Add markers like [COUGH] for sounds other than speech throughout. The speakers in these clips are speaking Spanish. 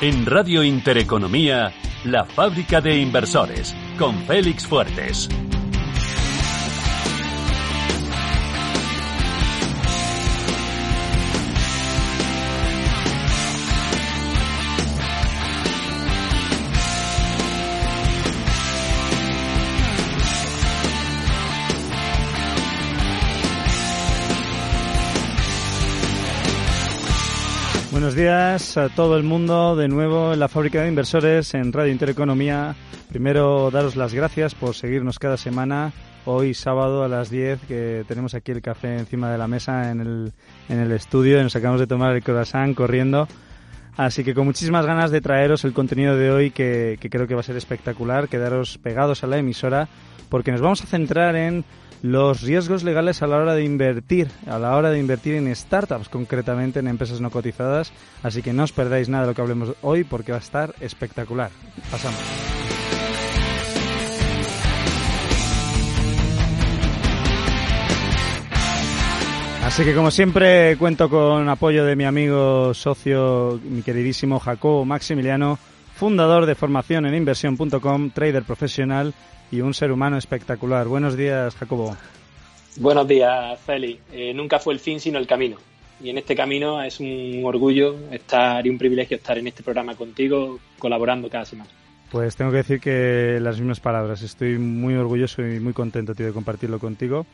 En Radio Intereconomía, la fábrica de inversores, con Félix Fuertes. Buenos días a todo el mundo de nuevo en la fábrica de inversores en Radio Intereconomía. Primero daros las gracias por seguirnos cada semana. Hoy sábado a las 10 que tenemos aquí el café encima de la mesa en el, en el estudio y nos acabamos de tomar el croissant corriendo. Así que con muchísimas ganas de traeros el contenido de hoy que, que creo que va a ser espectacular. Quedaros pegados a la emisora porque nos vamos a centrar en los riesgos legales a la hora de invertir, a la hora de invertir en startups, concretamente en empresas no cotizadas. Así que no os perdáis nada de lo que hablemos hoy porque va a estar espectacular. Pasamos. Así que como siempre cuento con apoyo de mi amigo socio, mi queridísimo Jacobo Maximiliano, fundador de formación en inversión.com, trader profesional y un ser humano espectacular. Buenos días, Jacobo. Buenos días, Feli. Eh, nunca fue el fin, sino el camino. Y en este camino es un orgullo estar y un privilegio estar en este programa contigo, colaborando cada semana. Pues tengo que decir que las mismas palabras. Estoy muy orgulloso y muy contento, tío, de compartirlo contigo.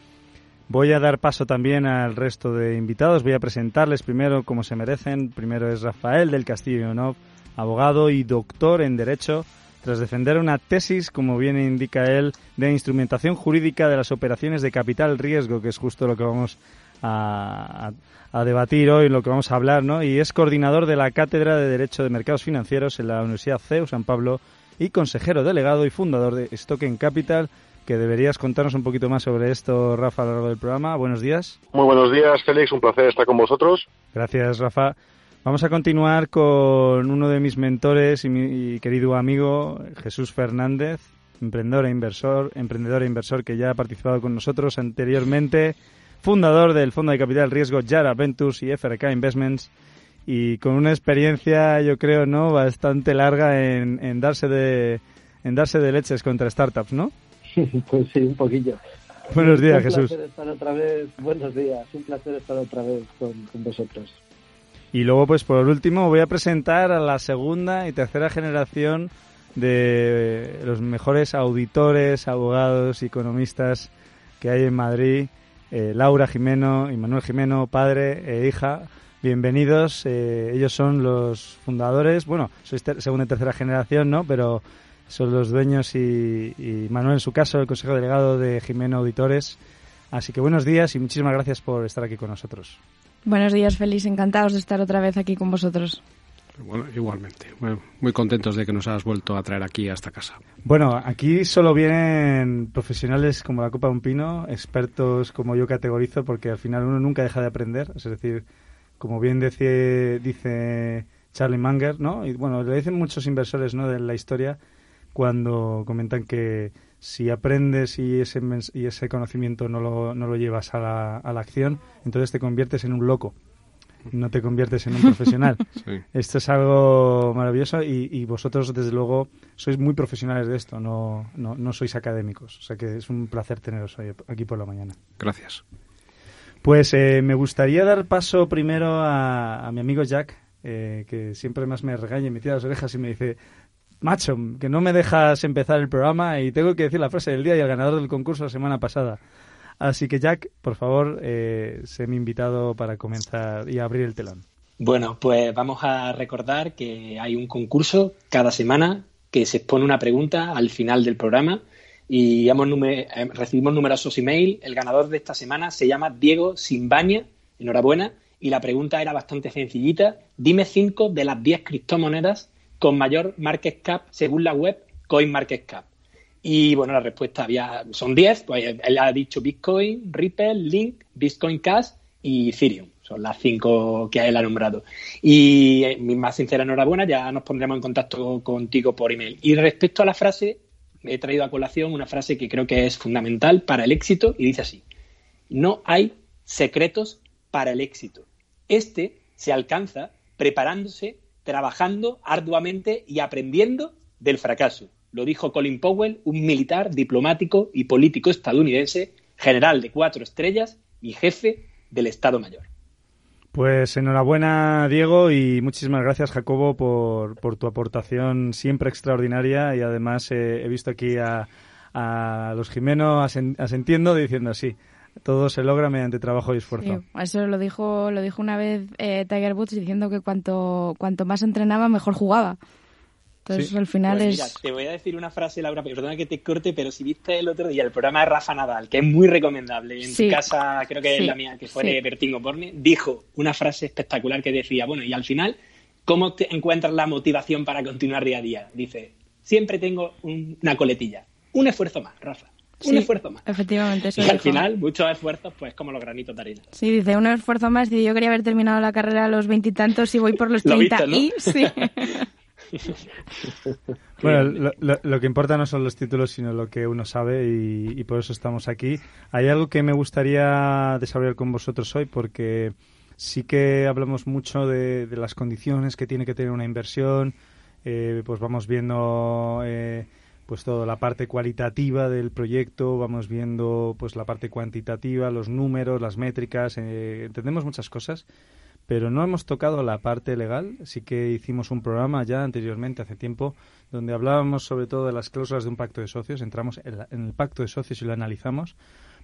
Voy a dar paso también al resto de invitados. Voy a presentarles primero como se merecen. Primero es Rafael del Castillo Ionov, abogado y doctor en Derecho, tras defender una tesis, como bien indica él, de instrumentación jurídica de las operaciones de capital riesgo, que es justo lo que vamos a, debatir hoy, lo que vamos a hablar, ¿no? Y es coordinador de la Cátedra de Derecho de Mercados Financieros en la Universidad CEU San Pablo y consejero delegado y fundador de Stocken Capital, que deberías contarnos un poquito más sobre esto, Rafa, a lo largo del programa. Buenos días. Muy buenos días, Félix. Un placer estar con vosotros. Gracias, Rafa. Vamos a continuar con uno de mis mentores y, mi, y querido amigo, Jesús Fernández, emprendedor e inversor, emprendedor e inversor que ya ha participado con nosotros anteriormente, fundador del Fondo de Capital Riesgo Yara Ventures y FRK Investments y con una experiencia, yo creo, no, bastante larga en, en darse de en darse de leches contra startups, ¿no? [LAUGHS] Pues sí, un poquillo. Buenos días, un Jesús. Placer estar otra vez, buenos días, un placer estar otra vez con, con, vosotros. Y luego, pues por último, voy a presentar a la segunda y tercera generación de los mejores auditores, abogados economistas que hay en Madrid. Eh, Laura Jimeno y Manuel Jimeno, padre e hija. Bienvenidos. Eh, ellos son los fundadores. Bueno, sois segunda y tercera generación, ¿no? Pero son los dueños y, y, Manuel en su caso el consejo delegado de Jimeno Auditores. Así que buenos días y muchísimas gracias por estar aquí con nosotros. Buenos días, Feliz. Encantados de estar otra vez aquí con vosotros. Bueno, igualmente. Bueno, muy contentos de que nos has vuelto a traer aquí a esta casa. Bueno, aquí solo vienen profesionales como la Copa de un Pino, expertos como yo categorizo, porque al final uno nunca deja de aprender. Es decir, como bien dice, dice Charlie Munger, ¿no? Y bueno, le dicen muchos inversores, ¿no? De la historia cuando comentan que si aprendes y ese, y ese conocimiento no lo, no lo llevas a la, a la acción, entonces te conviertes en un loco, no te conviertes en un profesional. [LAUGHS] Sí. Esto es algo maravilloso y, y, vosotros, desde luego, sois muy profesionales de esto, no, no, no sois académicos. O sea que es un placer teneros hoy aquí por la mañana. Gracias. Pues eh, me gustaría dar paso primero a, a mi amigo Jack, eh, que siempre más me regaña y me tira las orejas y me dice, macho, que no me dejas empezar el programa y tengo que decir la frase del día y el ganador del concurso la semana pasada. Así que Jack, por favor, eh, sé mi invitado para comenzar y abrir el telón. Bueno, pues vamos a recordar que hay un concurso cada semana que se expone una pregunta al final del programa y hemos numer recibimos numerosos emails. El ganador de esta semana se llama Diego Simbaña, enhorabuena, y la pregunta era bastante sencillita. Dime cinco de las diez criptomonedas con mayor market cap según la web CoinMarketCap. Y bueno, la respuesta había, son 10, pues él ha dicho Bitcoin, Ripple, Link, Bitcoin Cash y Ethereum. Son las cinco que él ha nombrado. Y eh, mi más sincera enhorabuena, ya nos pondremos en contacto contigo por email. Y respecto a la frase, he traído a colación una frase que creo que es fundamental para el éxito y dice así, no hay secretos para el éxito. Este se alcanza preparándose trabajando arduamente y aprendiendo del fracaso. Lo dijo Colin Powell, un militar, diplomático y político estadounidense, general de cuatro estrellas y jefe del Estado Mayor. Pues enhorabuena, Diego, y muchísimas gracias, Jacobo, por, por tu aportación siempre extraordinaria. Y además eh, he visto aquí a, a los Jimeno asentiendo, diciendo así. Todo se logra mediante trabajo y esfuerzo. eso lo dijo, lo dijo una vez eh, Tiger Woods diciendo que cuanto, cuanto más entrenaba, mejor jugaba. Entonces, al final pues es. Mira, te voy a decir una frase, Laura, perdona que te corte, pero si viste el otro día el programa de Rafa Nadal, que es muy recomendable, en tu casa, creo que es la mía, que fue de Bertingo Borne, dijo una frase espectacular que decía: Bueno, y al final, ¿cómo te encuentras la motivación para continuar día a día? Dice: Siempre tengo una coletilla. Un esfuerzo más, Rafa. Un esfuerzo más. Efectivamente, eso Y al final, muchos esfuerzos, pues como los granitos de arena. Sí, dice, un esfuerzo más. Y yo quería haber terminado la carrera a los veintitantos y, voy por los [LAUGHS] treinta. Y sí. [LAUGHS] bueno, lo, que importa no son los títulos, sino lo que uno sabe y, por eso estamos aquí. Hay algo que me gustaría desarrollar con vosotros hoy porque sí que hablamos mucho de, las condiciones que tiene que tener una inversión. Eh, pues vamos viendo eh, pues toda la parte cualitativa del proyecto, vamos viendo pues la parte cuantitativa, los números, las métricas, eh, entendemos muchas cosas pero no hemos tocado la parte legal. Sí que hicimos un programa ya anteriormente, hace tiempo, donde hablábamos sobre todo de las cláusulas de un pacto de socios. Entramos en, el pacto de socios y lo analizamos,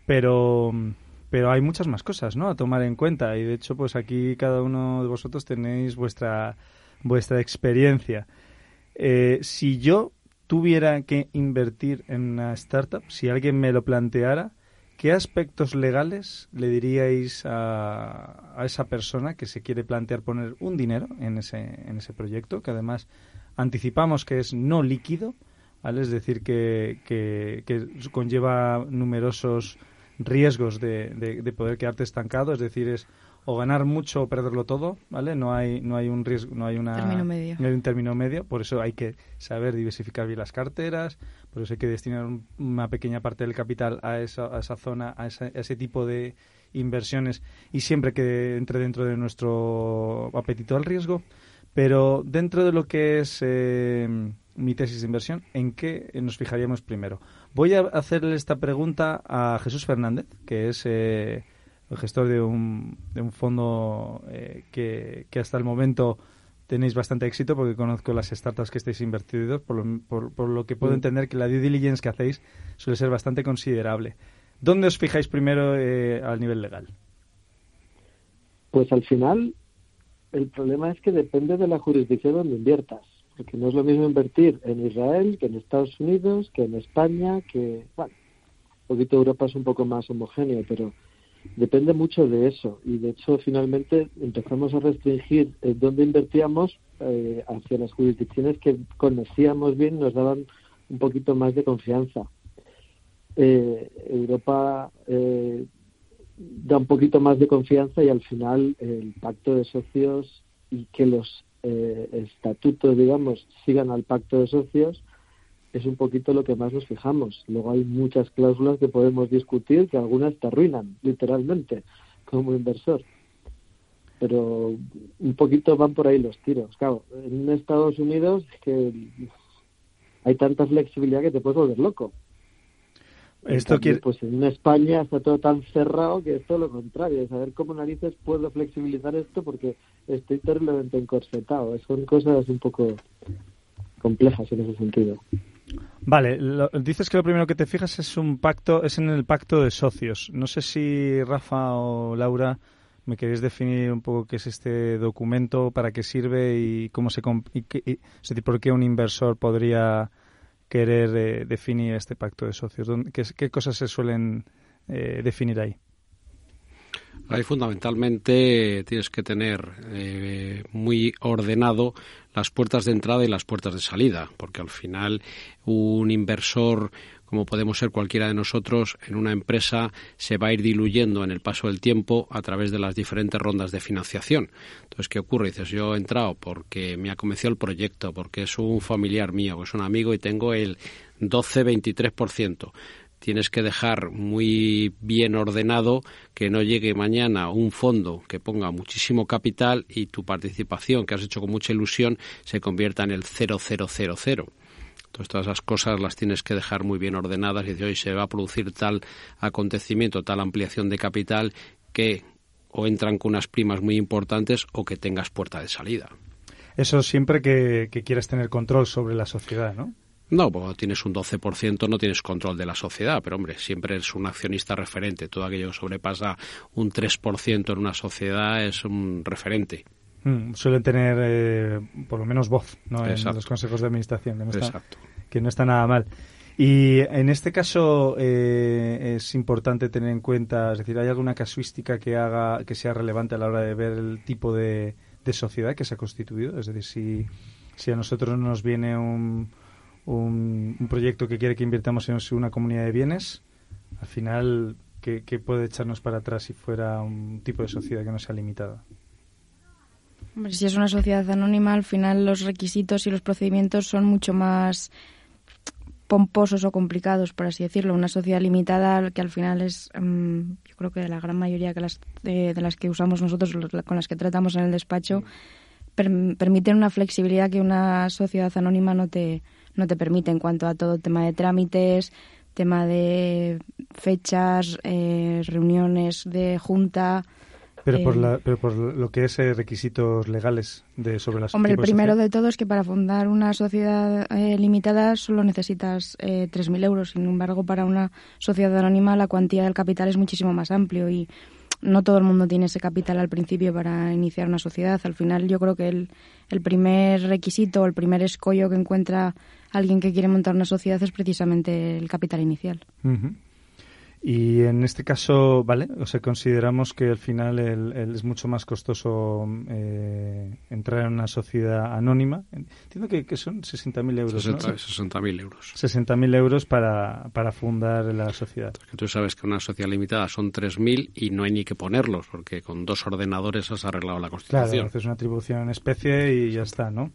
pero pero hay muchas más cosas, ¿no? A tomar en cuenta y de hecho, pues aquí cada uno de vosotros tenéis vuestra vuestra experiencia. Eh, si yo tuviera que invertir en una startup, si alguien me lo planteara, ¿Qué aspectos legales le diríais a, esa persona que se quiere plantear poner un dinero en ese, en ese proyecto, que además anticipamos que es no líquido, ¿vale? es decir, que, que, conlleva numerosos riesgos de, de, poder quedarte estancado, es decir, es o ganar mucho o perderlo todo, ¿vale? No hay no hay un riesgo, no hay una término medio. No hay un término medio, por eso hay que saber diversificar bien las carteras, por eso hay que destinar una pequeña parte del capital a esa, a esa zona, a, ese tipo de inversiones y siempre que entre dentro de nuestro apetito al riesgo. Pero dentro de lo que es eh, mi tesis de inversión, ¿en qué nos fijaríamos primero? Voy a hacerle esta pregunta a Jesús Fernández, que es eh, el gestor de un, de un fondo eh, que, que, hasta el momento tenéis bastante éxito porque conozco las startups que estáis invertidos, por lo, por, lo que puedo mm. entender que la due diligence que hacéis suele ser bastante considerable. ¿Dónde os fijáis primero eh, al nivel legal? Pues al final el problema es que depende de la jurisdicción donde inviertas, porque no es lo mismo invertir en Israel que en Estados Unidos, que en España, que, bueno, un poquito Europa es un poco más homogéneo, pero depende mucho de eso. Y de hecho finalmente empezamos a restringir eh, dónde invertíamos eh, hacia las jurisdicciones que conocíamos bien nos daban un poquito más de confianza. Eh, Europa da un poquito más de confianza y al final el pacto de socios y que los estatutos digamos sigan al pacto de socios es un poquito lo que más nos fijamos. Luego hay muchas cláusulas que podemos discutir que algunas te arruinan, literalmente, [LAUGHS] como inversor. Pero un poquito van por ahí los tiros. Claro, en Estados Unidos es que hay tanta flexibilidad que te puedes volver loco. Esto quiere... Pues en España está todo tan cerrado que es todo lo contrario. Saber cómo narices puedo flexibilizar esto porque estoy terriblemente encorsetado. Son cosas un poco complejas en ese sentido. Vale, dices que lo primero que te fijas es un pacto, es en el pacto de socios. No sé si Rafa o Laura me queréis definir un poco qué es este documento, para qué sirve y cómo se y, por qué un inversor podría querer eh, definir este pacto de socios. ¿Qué, qué cosas se suelen eh, definir ahí? Ahí fundamentalmente tienes que tener eh, muy ordenado las puertas de entrada y las puertas de salida, porque al final un inversor como podemos ser cualquiera de nosotros, en una empresa se va a ir diluyendo en el paso del tiempo a través de las diferentes rondas de financiación. Entonces, ¿qué ocurre? Dices, yo he entrado porque me ha convencido el proyecto, porque es un familiar mío, es un amigo y tengo el 12-23% tienes que dejar muy bien ordenado que no llegue mañana un fondo que ponga muchísimo capital y tu participación que has hecho con mucha ilusión se convierta en el 0000. Entonces, todas esas cosas las tienes que dejar muy bien ordenadas y decir, hoy se va a producir tal acontecimiento, tal ampliación de capital que o entran con unas primas muy importantes o que tengas puerta de salida. Eso siempre que, que quieras tener control sobre la sociedad, ¿no? No, cuando tienes un 12% no tienes control de la sociedad, pero hombre, siempre es un accionista referente. Todo aquello que sobrepasa un 3% en una sociedad es un referente. Mm, suelen tener eh, por lo menos voz ¿no? en los consejos de administración, que no, está, que no está nada mal. Y en este caso eh, es importante tener en cuenta, es decir, ¿hay alguna casuística que haga que sea relevante a la hora de ver el tipo de, sociedad que se ha constituido? Es decir, si, si a nosotros nos viene un, un, proyecto que quiere que invirtamos en una comunidad de bienes, al final, ¿qué, ¿qué, puede echarnos para atrás si fuera un tipo de sociedad que no sea limitada? si es una sociedad anónima, al final los requisitos y los procedimientos son mucho más pomposos o complicados, por así decirlo. Una sociedad limitada que al final es, mm, yo creo que la gran mayoría que las, de, las que usamos nosotros, con las que tratamos en el despacho, permiten una flexibilidad que una sociedad anónima no te, no te permite en cuanto a todo tema de trámites, tema de fechas, eh, reuniones de junta, pero, por, la, pero por lo que es eh, requisitos legales de sobre las Hombre, el primero de, todo es que para fundar una sociedad eh, limitada solo necesitas eh, 3.000 euros. Sin embargo, para una sociedad anónima la cuantía del capital es muchísimo más amplio y no todo el mundo tiene ese capital al principio para iniciar una sociedad. Al final, yo creo que el, el primer requisito, el primer escollo que encuentra alguien que quiere montar una sociedad es precisamente el capital inicial. Y en este caso, ¿vale? O sea, consideramos que al final el, es mucho más costoso eh, entrar en una sociedad anónima. Entiendo que, que son 60.000 euros, 60, ¿no? 60.000 euros. 60.000 euros para, para fundar la sociedad. que tú sabes que una sociedad limitada son 3.000 y no hay ni que ponerlos, porque con dos ordenadores has arreglado la constitución. Claro, haces una atribución en especie y ya está, ¿no?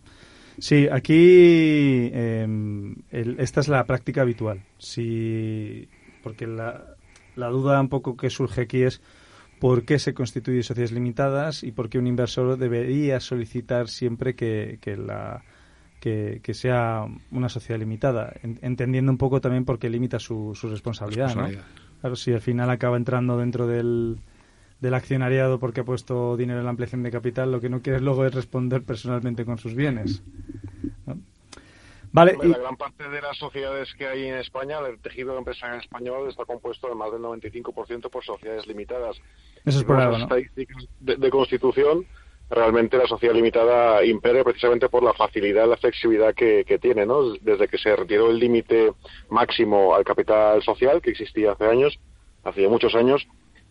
Sí, aquí eh, esta es la práctica habitual. Si, porque la, la duda un poco que surge aquí es por qué se constituyen sociedades limitadas y por qué un inversor debería solicitar siempre que, la que, sea una sociedad limitada, entendiendo un poco también por qué limita su, su responsabilidad, Claro, si al final acaba entrando dentro del, del accionariado porque ha puesto dinero en la ampliación de capital, lo que no quiere luego es responder personalmente con sus bienes. Vale, La gran parte de las sociedades que hay en España, el tejido empresarial español, está compuesto de más del 95% por sociedades limitadas. Eso es por algo, estadísticas de, constitución, realmente la sociedad limitada impere precisamente por la facilidad la flexibilidad que, tiene, ¿no? Desde que se retiró el límite máximo al capital social, que existía hace años, hace muchos años,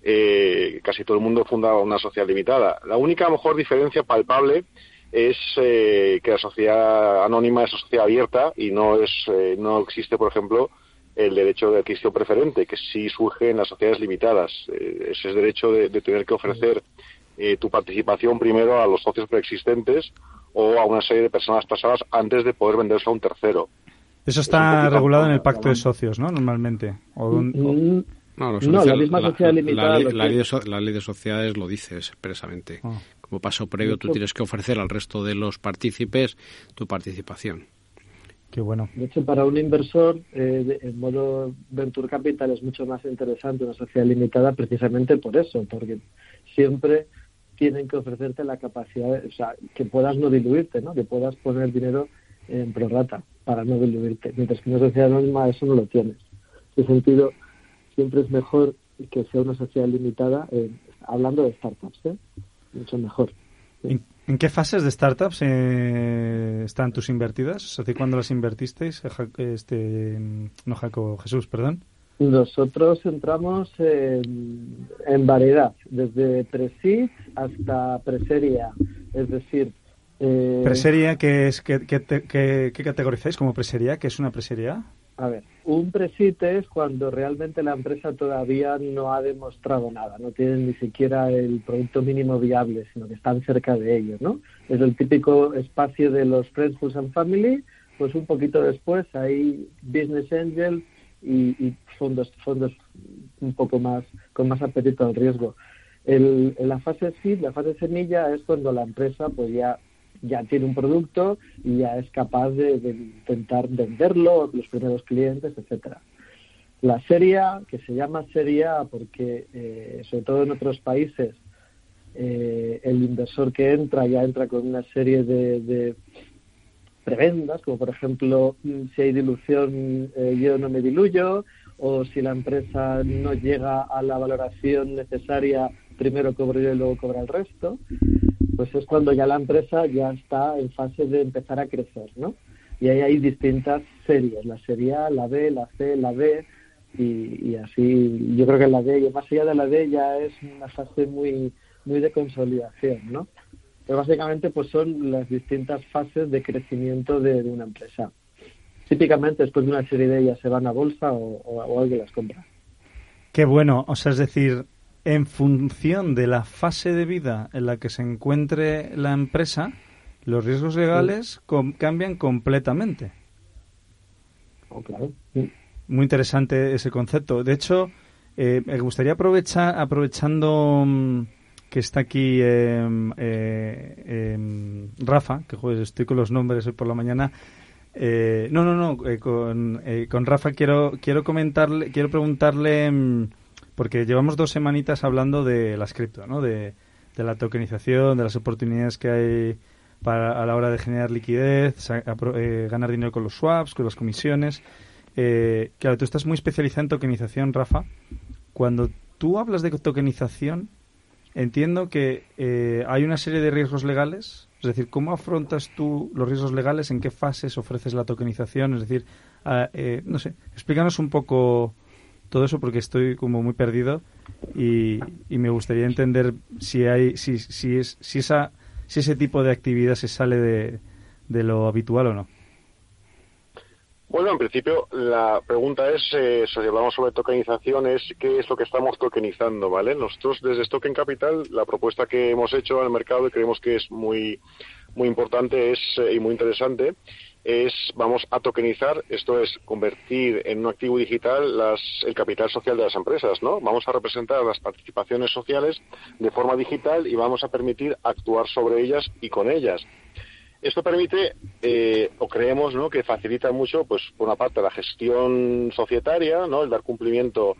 eh, casi todo el mundo fundaba una sociedad limitada. La única, mejor, diferencia palpable es eh, que la sociedad anónima es una sociedad abierta y no es eh, no existe por ejemplo el derecho de adquisición preferente que sí surge en las sociedades limitadas. Eh, ese derecho de, tener que ofrecer eh, tu participación primero a los socios preexistentes o a una serie de personas tasadas antes de poder venderse a un tercero. Eso está regulado en el pacto de socios no normalmente. Mm, no, la misma sociedad limitada. La, ley, de sociedades lo dice expresamente. Ah como paso previo tú tienes que ofrecer al resto de los partícipes tu participación. Qué bueno. De hecho, para un inversor, eh, en modo Venture Capital es mucho más interesante una sociedad limitada precisamente por eso, porque siempre tienen que ofrecerte la capacidad, o sea, que puedas no diluirte, ¿no? Que puedas poner dinero en prorata para no diluirte. Mientras que una sociedad anónima eso no lo tienes. En ese sentido, siempre es mejor que sea una sociedad limitada, eh, hablando de startups, ¿eh? mucho mejor. ¿En, qué fases de startups eh, están tus invertidas? ¿Hace cuándo las invertisteis? Eh, este, no, Jaco, Jesús, perdón. Nosotros entramos en, variedad, desde pre hasta preseria, es decir... Eh, ¿Preseria qué, es, qué, qué, categorizáis como preseria? ¿Qué es una preseria? A ver, un presite es cuando realmente la empresa todavía no ha demostrado nada, no tienen ni siquiera el producto mínimo viable, sino que están cerca de ello, ¿no? Es el típico espacio de los Friends, and Family, pues un poquito después hay Business Angels y, fondos fondos un poco más con más apetito al riesgo. El, la fase seed, la fase semilla es cuando la empresa pues ya ya tiene un producto y ya es capaz de, intentar venderlo, los primeros clientes, etcétera. La serie que se llama serie porque eh, sobre todo en otros países eh, el inversor que entra ya entra con una serie de, prebendas, como por ejemplo mm, si hay dilución eh, yo no me diluyo, o si la empresa no llega a la valoración necesaria, primero cobro yo y luego cobra el resto, pues es cuando ya la empresa ya está en fase de empezar a crecer, ¿no? Y ahí hay distintas series, la serie A, la B, la C, la D, y, y así yo creo que la D, más allá de la D ya es una fase muy muy de consolidación, ¿no? Pero básicamente pues son las distintas fases de crecimiento de, una empresa. Típicamente después de una serie de ellas se van a bolsa o, alguien las compra. Qué bueno, o sea, es decir, en función de la fase de vida en la que se encuentre la empresa, los riesgos legales cambian completamente. Muy interesante ese concepto. De hecho, eh, me gustaría aprovechar, aprovechando mm, que está aquí em, eh, em, Rafa, que joder, estoy con los nombres hoy por la mañana. Eh, no, no, no, eh, con, con, Rafa quiero, quiero comentarle, quiero preguntarle, em, porque llevamos dos semanitas hablando de las cripto, ¿no? De, la tokenización, de las oportunidades que hay para, a la hora de generar liquidez, ganar dinero con los swaps, con las comisiones. claro, tú estás muy especializado en tokenización, Rafa. Cuando tú hablas de tokenización, Entiendo que eh, hay una serie de riesgos legales, es decir, ¿cómo afrontas tú los riesgos legales? ¿En qué fases ofreces la tokenización? Es decir, ah, eh, no sé, explícanos un poco todo eso porque estoy como muy perdido y, me gustaría entender si hay, si, si es, si esa, si ese tipo de actividad se sale de lo habitual o no. Bueno, en principio la pregunta es, eh, si hablamos sobre tokenización, es qué es lo que estamos tokenizando, ¿vale? Nosotros desde Token Capital, la propuesta que hemos hecho al mercado y creemos que es muy, muy importante es, eh, y muy interesante es, vamos a tokenizar, esto es convertir en un activo digital las, el capital social de las empresas, ¿no? Vamos a representar las participaciones sociales de forma digital y vamos a permitir actuar sobre ellas y con ellas. Esto permite, eh, o creemos, ¿no? que facilita mucho, pues, por una parte, la gestión societaria, ¿no? el dar cumplimiento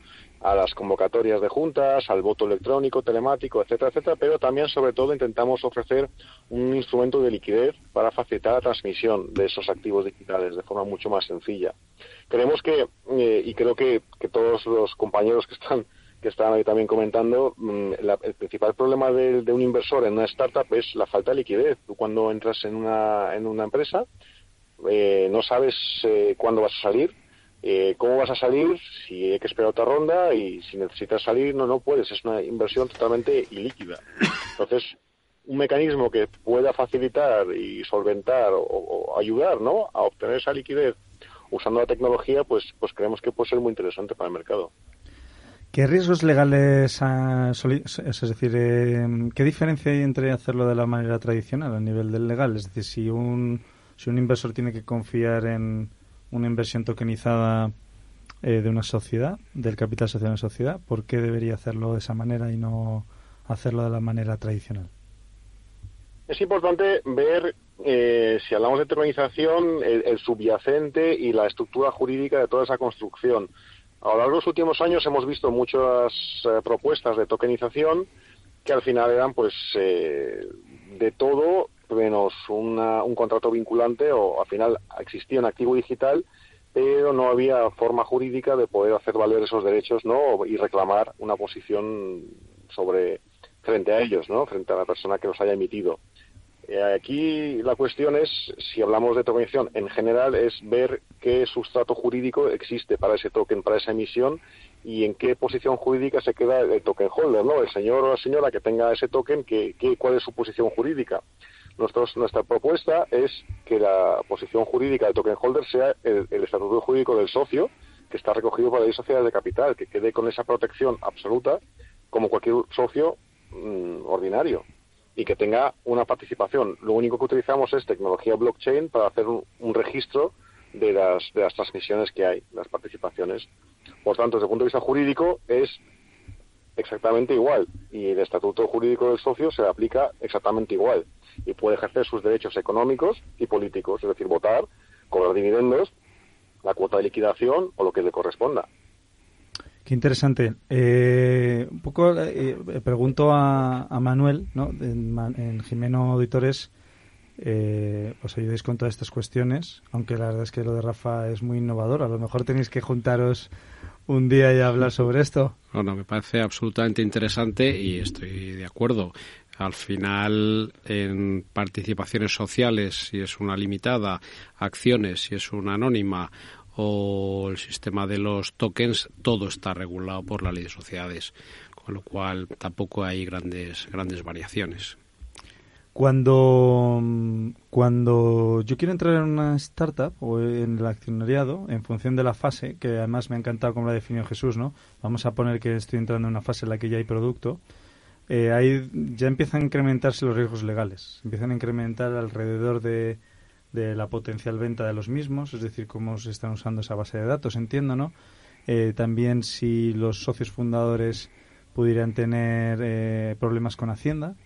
a las convocatorias de juntas, al voto electrónico, telemático, etcétera, etcétera, pero también, sobre todo, intentamos ofrecer un instrumento de liquidez para facilitar la transmisión de esos activos digitales de forma mucho más sencilla. Creemos que, eh, y creo que, que todos los compañeros que están que estaban ahí también comentando, mm, el principal problema de, un inversor en una startup es la falta de liquidez. Tú cuando entras en una, en una empresa eh, no sabes eh, cuándo vas a salir, eh, cómo vas a salir, si hay que esperar otra ronda y si necesitas salir, no, no puedes. Es una inversión totalmente ilíquida. Entonces, un mecanismo que pueda facilitar y solventar o, ayudar ¿no? a obtener esa liquidez usando la tecnología, pues, pues creemos que puede ser muy interesante para el mercado. ¿Qué riesgos legales, es decir, eh, qué diferencia hay entre hacerlo de la manera tradicional a nivel del legal? Es decir, si un, si un inversor tiene que confiar en una inversión tokenizada eh, de una sociedad, del capital social de una sociedad, ¿por qué debería hacerlo de esa manera y no hacerlo de la manera tradicional? Es importante ver, eh, si hablamos de tokenización, el subyacente y la estructura jurídica de toda esa construcción a lo largo de los últimos años hemos visto muchas eh, propuestas de tokenización que al final eran pues eh, de todo menos un contrato vinculante o al final existía un activo digital pero no había forma jurídica de poder hacer valer esos derechos no y reclamar una posición sobre frente a ellos no frente a la persona que los haya emitido eh, aquí la cuestión es, si hablamos de tokenización en general, es ver qué sustrato jurídico existe para ese token, para esa emisión y en qué posición jurídica se queda el token holder, ¿no? El señor o la señora que tenga ese token, que, ¿cuál es su posición jurídica? Nuestra propuesta es que la posición jurídica del token holder sea el, estatuto jurídico del socio, que está recogido por la ley social de capital, que quede con esa protección absoluta como cualquier socio mm, ordinario y que tenga una participación. Lo único que utilizamos es tecnología blockchain para hacer un, registro de las, de las transmisiones que hay, las participaciones. Por tanto, desde el punto de vista jurídico es exactamente igual y el estatuto jurídico del socio se aplica exactamente igual y puede ejercer sus derechos económicos y políticos, es decir, votar, cobrar dividendos, la cuota de liquidación o lo que le corresponda. Qué interesante. Eh, un poco eh, pregunto a, Manuel, ¿no? En, Jimeno Auditores eh, os ayudéis con todas estas cuestiones, aunque la verdad es que lo de Rafa es muy innovador. A lo mejor tenéis que juntaros un día y hablar sobre esto. Bueno, me parece absolutamente interesante y estoy de acuerdo. Al final, en participaciones sociales, si es una limitada, acciones, si es una anónima o el sistema de los tokens, todo está regulado por la ley de sociedades, con lo cual tampoco hay grandes, grandes variaciones. Cuando, cuando yo quiero entrar en una startup o en el accionariado, en función de la fase, que además me ha encantado como la definió Jesús, ¿no? Vamos a poner que estoy entrando en una fase en la que ya hay producto. Eh, ahí ya empiezan a incrementarse los riesgos legales. Empiezan a incrementar alrededor de, de la potencial venta de los mismos, es decir, cómo se están usando esa base de datos, entiendo, ¿no? Eh, también si los socios fundadores pudieran tener eh, problemas con Hacienda,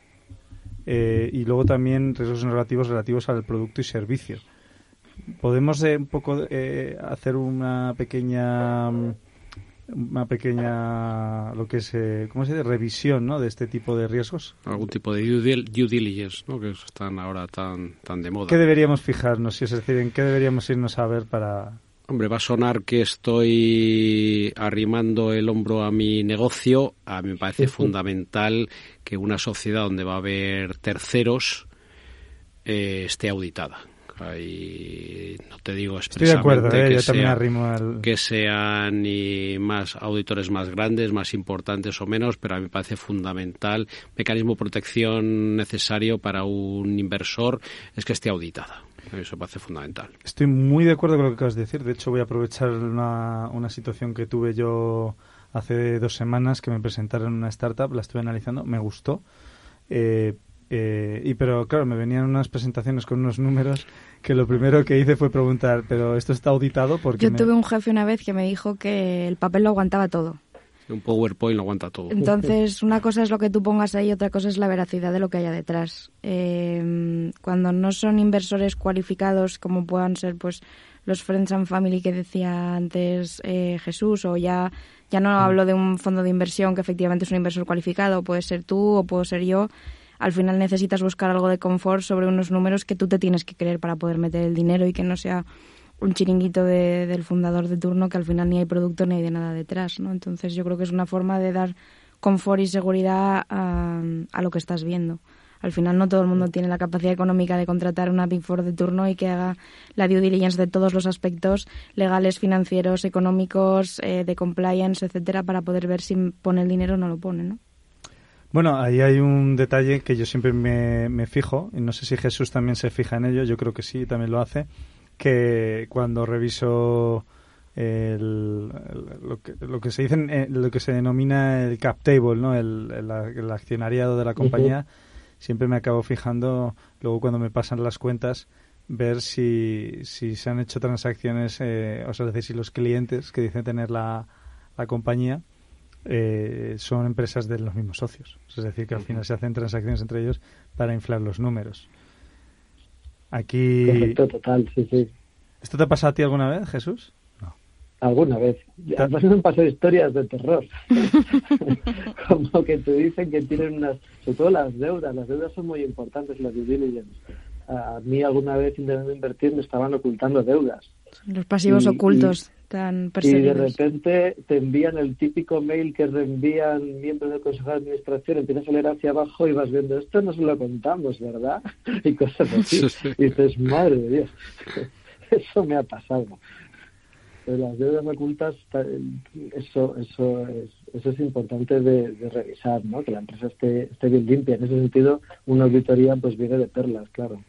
eh, y luego también riesgos negativos relativos al producto y servicio. ¿Podemos eh, un poco eh, hacer una pequeña una pequeña lo que es cómo se dice revisión ¿no? de este tipo de riesgos algún tipo de due, diligence ¿no? que están ahora tan tan de moda qué deberíamos fijarnos es decir en qué deberíamos irnos a ver para Hombre, va a sonar que estoy arrimando el hombro a mi negocio. A mí me parece fundamental que una sociedad donde va a haber terceros eh, esté auditada. no te digo expresamente ¿eh? que, sean ni más auditores más grandes, más importantes o menos, pero a mí me parece fundamental mecanismo de protección necesario para un inversor es que esté auditada. Eso parece fundamental. Estoy muy de acuerdo con lo que acabas de decir. De hecho, voy a aprovechar una, una situación que tuve yo hace dos semanas que me presentaron en una startup, la estuve analizando, me gustó. Eh, eh, y pero claro, me venían unas presentaciones con unos números que lo primero que hice fue preguntar, pero esto está auditado porque yo tuve un jefe una vez que me dijo que el papel lo aguantaba todo un PowerPoint lo aguanta todo. Entonces, una cosa es lo que tú pongas ahí, otra cosa es la veracidad de lo que haya detrás. Eh, cuando no son inversores cualificados, como puedan ser pues los Friends and Family que decía antes eh, Jesús, o ya, ya no hablo de un fondo de inversión que efectivamente es un inversor cualificado, puede ser tú o puedo ser yo, al final necesitas buscar algo de confort sobre unos números que tú te tienes que creer para poder meter el dinero y que no sea un chiringuito de, del fundador de turno que al final ni hay producto ni hay de nada detrás, ¿no? Entonces yo creo que es una forma de dar confort y seguridad a, a, lo que estás viendo. Al final no todo el mundo tiene la capacidad económica de contratar una Big Four de turno y que haga la due diligence de todos los aspectos legales, financieros, económicos, eh, de compliance, etcétera, para poder ver si pone el dinero o no lo pone, ¿no? Bueno, ahí hay un detalle que yo siempre me, me fijo, y no sé si Jesús también se fija en ello, yo creo que sí, también lo hace, que cuando reviso lo, que, lo que se dice eh, lo que se denomina el cap table no el, accionariado de la compañía siempre me acabo fijando luego cuando me pasan las cuentas ver si, si se han hecho transacciones eh, o sea es decir si los clientes que dicen tener la, la compañía eh, son empresas de los mismos socios. Es decir que al final se hacen transacciones entre ellos para inflar los números Aquí. Correcto, total, sí, sí. ¿Esto te ha pasado a ti alguna vez, Jesús? No. Alguna vez. Además me han pasado historias de terror. [LAUGHS] Como que te dicen que tienen unas. Sobre todo las deudas. Las deudas son muy importantes, las due diligence. A mí alguna vez intentando invertir me estaban ocultando deudas. Los pasivos ocultos. Y de repente te envían el típico mail que reenvían miembros del Consejo de Administración, empiezas a leer hacia abajo y vas viendo, esto no se lo contamos, ¿verdad? [LAUGHS] Y cosas así. Y dices, madre de Dios, [LAUGHS] eso me ha pasado. Pero las deudas ocultas, eso, eso, es, eso es importante de, revisar, ¿no? Que la empresa esté, esté bien limpia. En ese sentido, una auditoría pues viene de perlas, claro.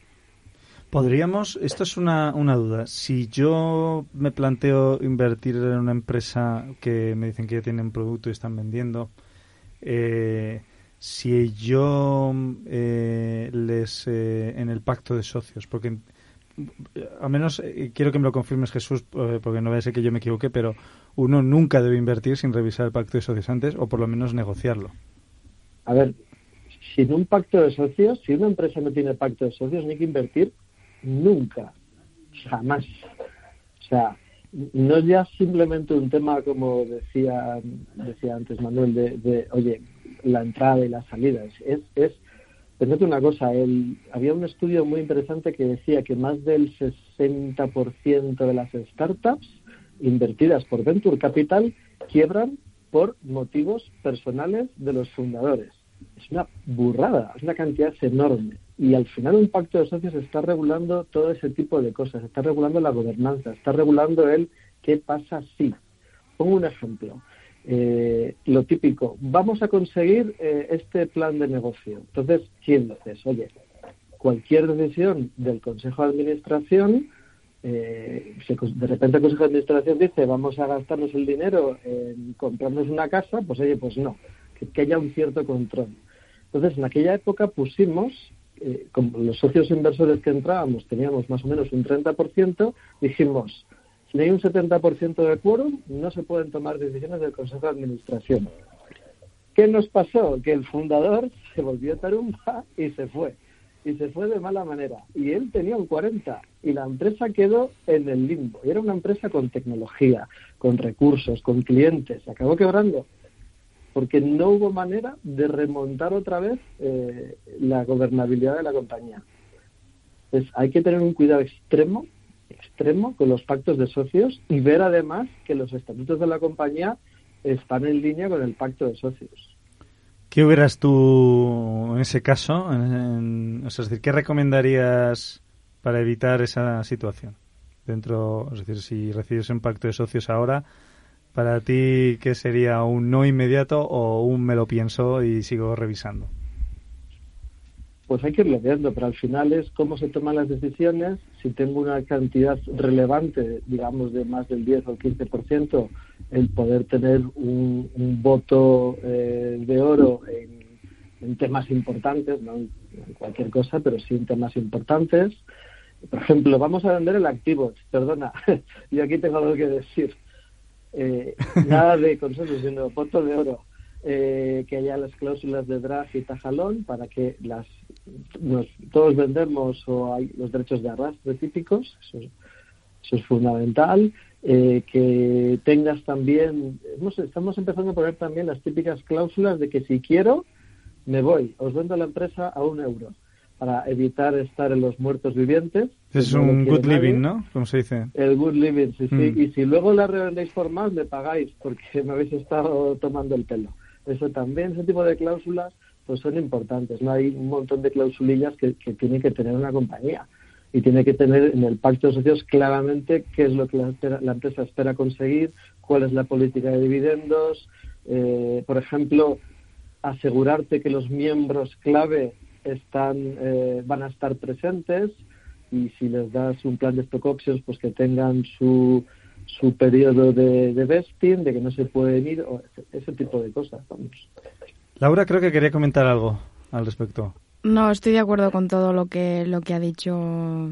Podríamos, esto es una, una duda. Si yo me planteo invertir en una empresa que me dicen que ya tienen producto y están vendiendo, eh, si yo eh, les eh, en el pacto de socios, porque al menos eh, quiero que me lo confirmes Jesús, eh, porque no vaya a ser que yo me equivoque, pero uno nunca debe invertir sin revisar el pacto de socios antes o por lo menos negociarlo. A ver, sin un pacto de socios, si una empresa no tiene pacto de socios, no hay que invertir nunca, jamás. O sea, no es ya simplemente un tema, como decía, decía antes Manuel, de, de oye, la entrada y la salida. Es, es Pensate una cosa, el, había un estudio muy interesante que decía que más del 60% de las startups invertidas por Venture Capital quiebran por motivos personales de los fundadores. Es una burrada, es una cantidad enorme. Y al final un pacto de socios está regulando todo ese tipo de cosas, está regulando la gobernanza, está regulando el qué pasa si. Pongo un ejemplo eh, lo típico, vamos a conseguir eh, este plan de negocio. Entonces, ¿quién dices? Oye, cualquier decisión del Consejo de Administración, eh, de repente el Consejo de Administración dice vamos a gastarnos el dinero en comprarnos una casa, pues oye, pues no, que haya un cierto control. Entonces, en aquella época pusimos, eh, como los socios inversores que entrábamos teníamos más o menos un 30%, dijimos, si hay un 70% de quórum, no se pueden tomar decisiones del Consejo de Administración. ¿Qué nos pasó? Que el fundador se volvió tarumba y se fue. Y se fue de mala manera. Y él tenía un 40 y la empresa quedó en el limbo. Y era una empresa con tecnología, con recursos, con clientes. Se acabó quebrando porque no hubo manera de remontar otra vez eh, la gobernabilidad de la compañía. Entonces, hay que tener un cuidado extremo extremo con los pactos de socios y ver además que los estatutos de la compañía están en línea con el pacto de socios. ¿Qué hubieras tú en ese caso? es decir, ¿qué recomendarías para evitar esa situación? Dentro, es decir, si recibes un pacto de socios ahora, para ti, ¿qué sería un no inmediato o un me lo pienso y sigo revisando? pues hay que irlo viendo, pero al final es cómo se toman las decisiones. Si tengo una cantidad relevante, digamos de más del 10 o el 15%, el poder tener un, voto eh, de oro en, temas importantes, no en cualquier cosa, pero sí en temas importantes. Por ejemplo, vamos a vender el activo. Perdona, [LAUGHS] yo aquí tengo algo que decir. Eh, nada de consenso, sino voto de oro. Eh, que haya las cláusulas de drag y tajalón para que las todos vendemos o hay los derechos de arrastre típicos, eso, es fundamental. Eh, que tengas también, estamos empezando a poner también las típicas cláusulas de que si quiero, me voy, os vendo la empresa a un euro para evitar estar en los muertos vivientes. Es un good living, ¿no? Como se dice. El good living, sí, sí. Mm. Y si luego la revendéis por más, me pagáis porque me habéis estado tomando el pelo. Eso también, ese tipo de cláusulas, pues son importantes. No hay un montón de klausulillas que, que tiene que tener una compañía y tiene que tener en el pacto de socios claramente qué es lo que la, empresa espera conseguir, cuál es la política de dividendos, eh, por ejemplo, asegurarte que los miembros clave están eh, van a estar presentes y si les das un plan de stock options, pues que tengan su su periodo de, vesting, de que no se pueden ir, o ese, tipo de cosas. Laura, creo que quería comentar algo al respecto. No, estoy de acuerdo con todo lo que, lo que ha dicho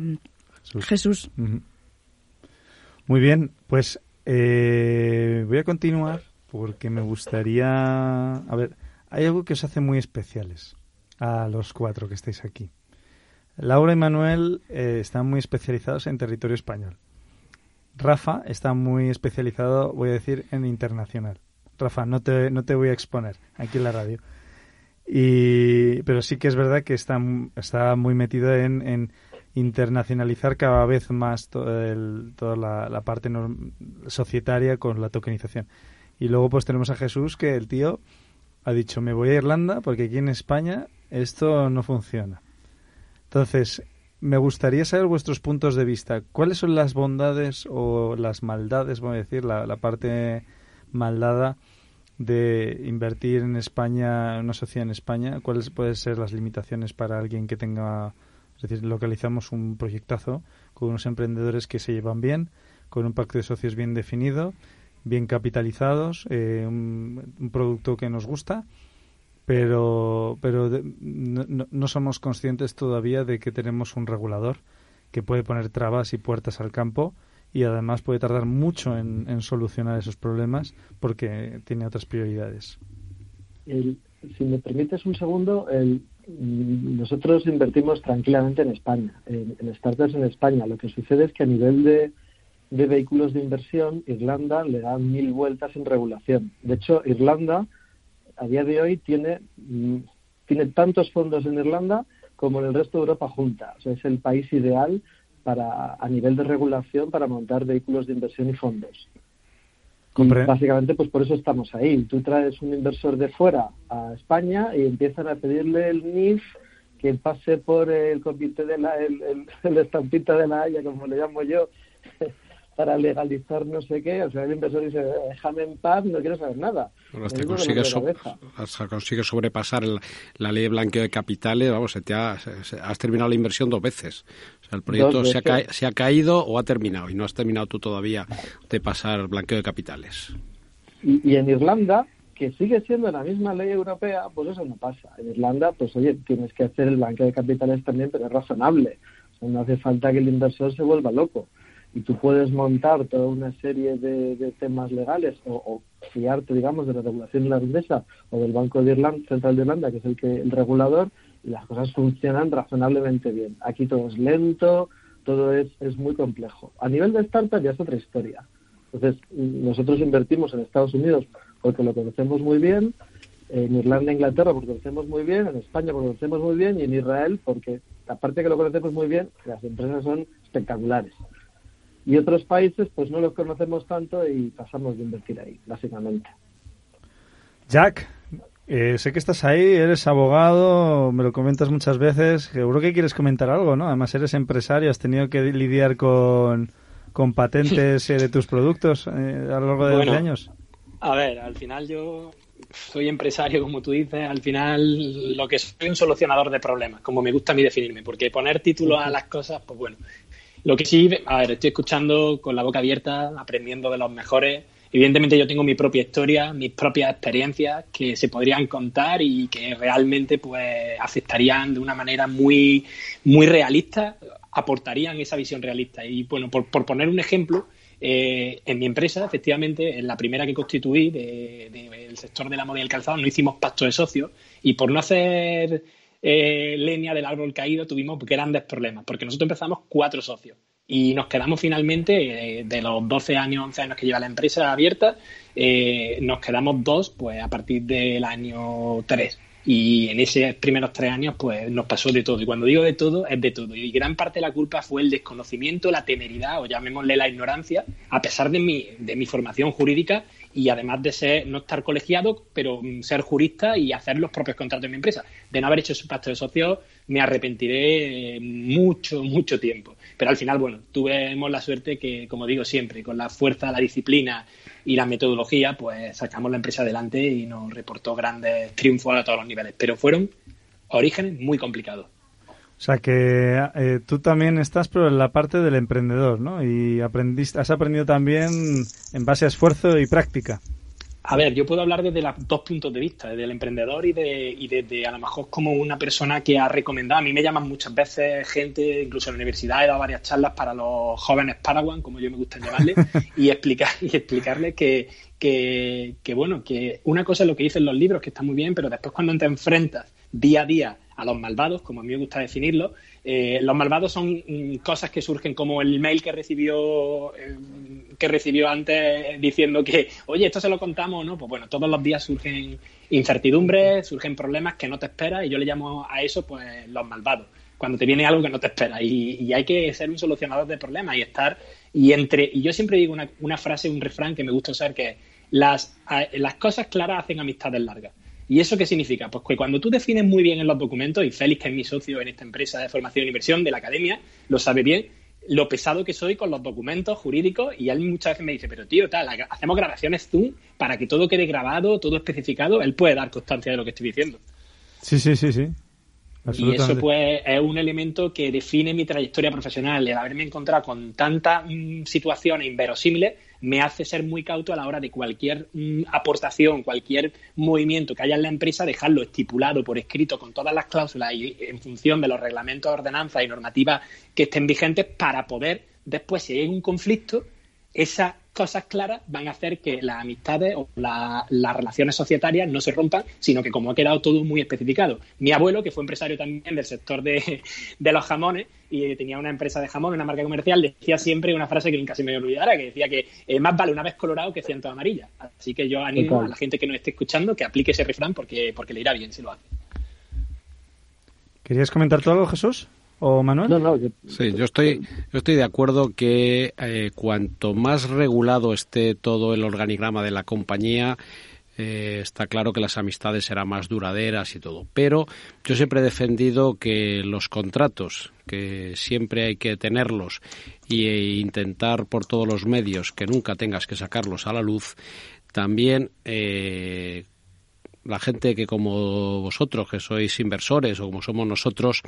Jesús. Muy bien, pues eh, voy a continuar porque me gustaría... A ver, hay algo que os hace muy especiales a los cuatro que estáis aquí. Laura y Manuel eh, están muy especializados en territorio español. Rafa está muy especializado, voy a decir, en internacional. Rafa, no te, no te voy a exponer aquí en la radio. Y, pero sí que es verdad que está, está muy metido en, internacionalizar cada vez más toda la, parte societaria con la tokenización. Y luego pues tenemos a Jesús que el tío ha dicho me voy a Irlanda porque aquí en España esto no funciona. Entonces, me gustaría saber vuestros puntos de vista. ¿Cuáles son las bondades o las maldades, voy a decir, la, parte maldada de invertir en España, en una sociedad en España? ¿Cuáles pueden ser las limitaciones para alguien que tenga, es decir, localizamos un proyectazo con unos emprendedores que se llevan bien, con un pacto de socios bien definido, bien capitalizados, eh, un producto que nos gusta? Pero, pero no, somos conscientes todavía de que tenemos un regulador que puede poner trabas y puertas al campo y además puede tardar mucho en, solucionar esos problemas porque tiene otras prioridades. si me permites un segundo, el, nosotros invertimos tranquilamente en España, en, startups en España. Lo que sucede es que a nivel de, de vehículos de inversión, Irlanda le da mil vueltas en regulación. De hecho, Irlanda a día de hoy tiene, mm, tiene tantos fondos en Irlanda como en el resto de Europa junta. O sea, es el país ideal para, a nivel de regulación para montar vehículos de inversión y fondos. básicamente, pues por eso estamos ahí. Tú traes un inversor de fuera a España y empiezan a pedirle el NIF que pase por el comité de la, el, [LAUGHS] el estampita de la Haya, como le llamo yo, para legalizar no sé qué. O sea, el inversor dice, déjame en paz, no quiero saber nada. hasta, consigues consigue sobrepasar la, ley de blanqueo de capitales, vamos, te has terminado la inversión dos veces. O sea, el proyecto se ha, se ha, caído o ha terminado y no has terminado tú todavía de pasar el blanqueo de capitales. Y, y en Irlanda, que sigue siendo la misma ley europea, pues eso no pasa. En Irlanda, pues oye, tienes que hacer el blanqueo de capitales también, pero es razonable. O sea, no hace falta que el inversor se vuelva loco y tú puedes montar toda una serie de, temas legales o, fiarte, digamos, de la regulación irlandesa o del Banco de Irlanda, Central de Irlanda, que es el, que, el regulador, y las cosas funcionan razonablemente bien. Aquí todo es lento, todo es, es muy complejo. A nivel de startup ya es otra historia. Entonces, nosotros invertimos en Estados Unidos porque lo conocemos muy bien, en Irlanda e Inglaterra porque lo conocemos muy bien, en España porque lo conocemos muy bien y en Israel porque, aparte que lo conocemos muy bien, las empresas son espectaculares y otros países pues no los conocemos tanto y pasamos de invertir ahí, básicamente. Jack, eh, sé que estás ahí, eres abogado, me lo comentas muchas veces, seguro que quieres comentar algo, ¿no? Además eres empresario, has tenido que lidiar con, con patentes eh, de tus productos eh, a lo largo de los años. A ver, al final yo soy empresario, como tú dices, al final lo que soy un solucionador de problemas, como me gusta a mí definirme, porque poner títulos a las cosas, pues bueno, lo que sí, a ver, estoy escuchando con la boca abierta, aprendiendo de los mejores. Evidentemente yo tengo mi propia historia, mis propias experiencias que se podrían contar y que realmente pues afectarían de una manera muy, muy realista, aportarían esa visión realista. Y bueno, por, poner un ejemplo, eh, en mi empresa, efectivamente, en la primera que constituí del sector de la moda y el calzado, no hicimos pacto de socios y por no hacer eh, leña del árbol caído tuvimos grandes problemas, porque nosotros empezamos cuatro socios y nos quedamos finalmente, eh, de los 12 años, 11 años que lleva la empresa abierta, eh, nos quedamos dos pues a partir del año 3. Y en esos primeros tres años, pues nos pasó de todo. Y cuando digo de todo, es de todo. Y gran parte de la culpa fue el desconocimiento, la temeridad, o llamémosle la ignorancia, a pesar de mi, de mi formación jurídica y además de ser no estar colegiado, pero mm, ser jurista y hacer los propios contratos de mi empresa. De no haber hecho ese pacto de socios, me arrepentiré eh, mucho, mucho tiempo. Pero al final, bueno, tuvimos la suerte que, como digo siempre, con la fuerza, la disciplina y la metodología, pues sacamos la empresa adelante y nos reportó grandes triunfos a todos los niveles. Pero fueron orígenes muy complicados. O sea que eh, tú también estás, pero en la parte del emprendedor, ¿no? Y aprendiste, has aprendido también en base a esfuerzo y práctica. A ver, yo puedo hablar desde los dos puntos de vista, desde el emprendedor y, de, y desde a lo mejor como una persona que ha recomendado. A mí me llaman muchas veces gente, incluso en la universidad he dado varias charlas para los jóvenes Paraguay, como yo me gusta llamarle, [LAUGHS] y explicar y explicarles que, que, que, bueno, que una cosa es lo que dicen los libros, que está muy bien, pero después cuando te enfrentas día a día a los malvados, como a mí me gusta definirlo. Eh, los malvados son mm, cosas que surgen como el mail que recibió eh, que recibió antes diciendo que, oye, esto se lo contamos, ¿no? Pues bueno, todos los días surgen incertidumbres, surgen problemas que no te esperas y yo le llamo a eso pues los malvados cuando te viene algo que no te espera y, hay que ser un solucionador de problemas y estar y entre y yo siempre digo una, una frase un refrán que me gusta usar que las, las cosas claras hacen amistades largas ¿Y eso qué significa? Pues que cuando tú defines muy bien en los documentos, y Félix, que es mi socio en esta empresa de formación e inversión de la academia, lo sabe bien, lo pesado que soy con los documentos jurídicos y él muchas veces me dice, pero tío, tal, hacemos grabaciones Zoom para que todo quede grabado, todo especificado, él puede dar constancia de lo que estoy diciendo. Sí, sí, sí, sí. Y eso pues es un elemento que define mi trayectoria profesional, el haberme encontrado con tantas mm, situaciones inverosímiles me hace ser muy cauto a la hora de cualquier mm, aportación, cualquier movimiento que haya en la empresa, dejarlo estipulado por escrito con todas las cláusulas y en función de los reglamentos, ordenanzas y normativas que estén vigentes para poder después, si hay un conflicto, esa cosas claras van a hacer que las amistades o las relaciones societarias no se rompan, sino que como ha quedado todo muy especificado. Mi abuelo, que fue empresario también del sector de, los jamones y tenía una empresa de jamón, una marca comercial, decía siempre una frase que nunca se me olvidará, que decía que eh, más vale una vez colorado que ciento amarilla. Así que yo animo a la gente que nos esté escuchando que aplique ese refrán porque, porque le irá bien si lo hace. ¿Querías comentar algo, Jesús? ¿O Manuel? No, no, Sí, yo estoy, yo estoy de acuerdo que eh, cuanto más regulado esté todo el organigrama de la compañía, eh, está claro que las amistades serán más duraderas y todo. Pero yo siempre he defendido que los contratos, que siempre hay que tenerlos e intentar por todos los medios que nunca tengas que sacarlos a la luz, también eh, la gente que como vosotros, que sois inversores o como somos nosotros,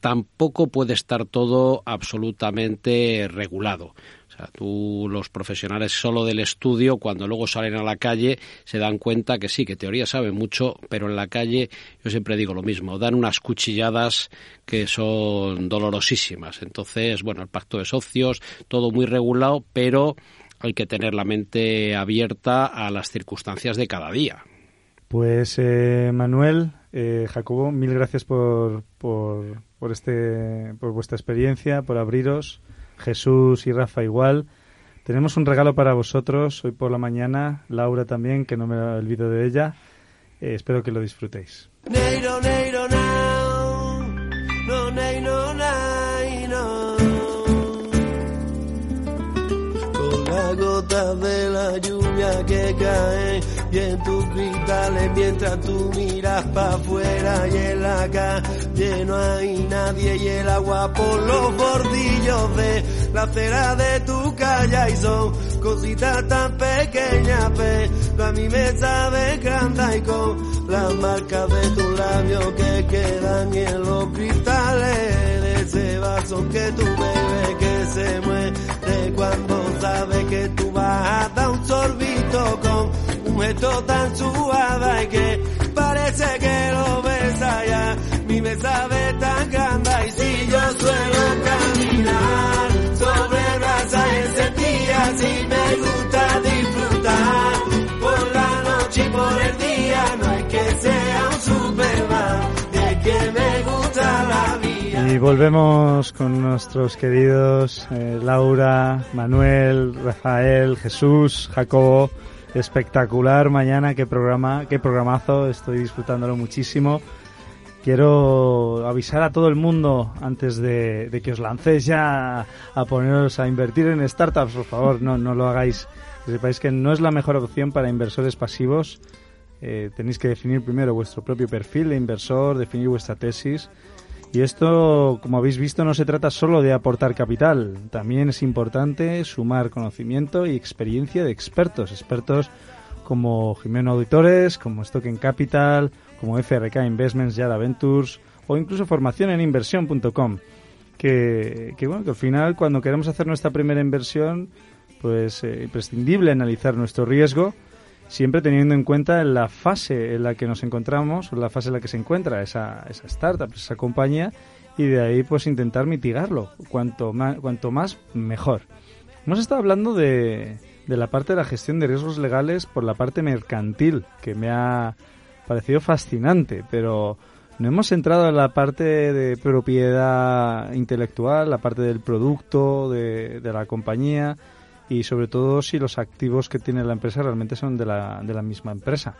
tampoco puede estar todo absolutamente regulado. O sea, tú, los profesionales solo del estudio, cuando luego salen a la calle, se dan cuenta que sí, que teoría sabe mucho, pero en la calle, yo siempre digo lo mismo, dan unas cuchilladas que son dolorosísimas. Entonces, bueno, el pacto de socios, todo muy regulado, pero hay que tener la mente abierta a las circunstancias de cada día. Pues eh, Manuel, eh, Jacobo, mil gracias por, por, por, este, por vuestra experiencia, por abriros. Jesús y Rafa igual. Tenemos un regalo para vosotros hoy por la mañana. Laura también, que no me olvido de ella. Eh, espero que lo disfrutéis. gotas de la lluvia que caen y en tus cristales mientras tú miras para afuera y en la calle no hay nadie y el agua por los bordillos de la acera de tu calle y son cositas tan pequeñas pero a mí me sabe cantar y con las marcas de tus labios que quedan en los cristales de ese vaso que tú bebes que se muere cuando sabe que tú vas a dar un sorbito gesto tan suave que parece que lo ves allá. Mi me sabe tan grande y si yo suelo caminar sobre brasa ese día, si me gusta disfrutar por la noche y por el día, no es que sea un superman, es que me gusta la vida. Y volvemos con nuestros queridos eh, Laura, Manuel, Rafael, Jesús, Jacobo. Espectacular mañana, qué programa, qué programazo, estoy disfrutándolo muchísimo. Quiero avisar a todo el mundo antes de, que os lancéis ya a poneros a invertir en startups, por favor, no, no lo hagáis. Que sepáis que no es la mejor opción para inversores pasivos. Eh, tenéis que definir primero vuestro propio perfil de inversor, definir vuestra tesis y esto, como habéis visto, no se trata solo de aportar capital, también es importante sumar conocimiento y experiencia de expertos, expertos como Jimeno Auditores, como Stock Capital, como FRK Investments, Yara Ventures o incluso formación en inversión.com. Que, que, bueno, que al final cuando queremos hacer nuestra primera inversión, pues eh, imprescindible analizar nuestro riesgo siempre teniendo en cuenta la fase en la que nos encontramos, la fase en la que se encuentra esa, esa startup, esa compañía, y de ahí pues intentar mitigarlo. Cuanto más, cuanto más mejor. Hemos estado hablando de, de la parte de la gestión de riesgos legales por la parte mercantil, que me ha parecido fascinante, pero no hemos entrado en la parte de propiedad intelectual, la parte del producto, de, de la compañía y sobre todo si los activos que tiene la empresa realmente son de la, de la misma empresa.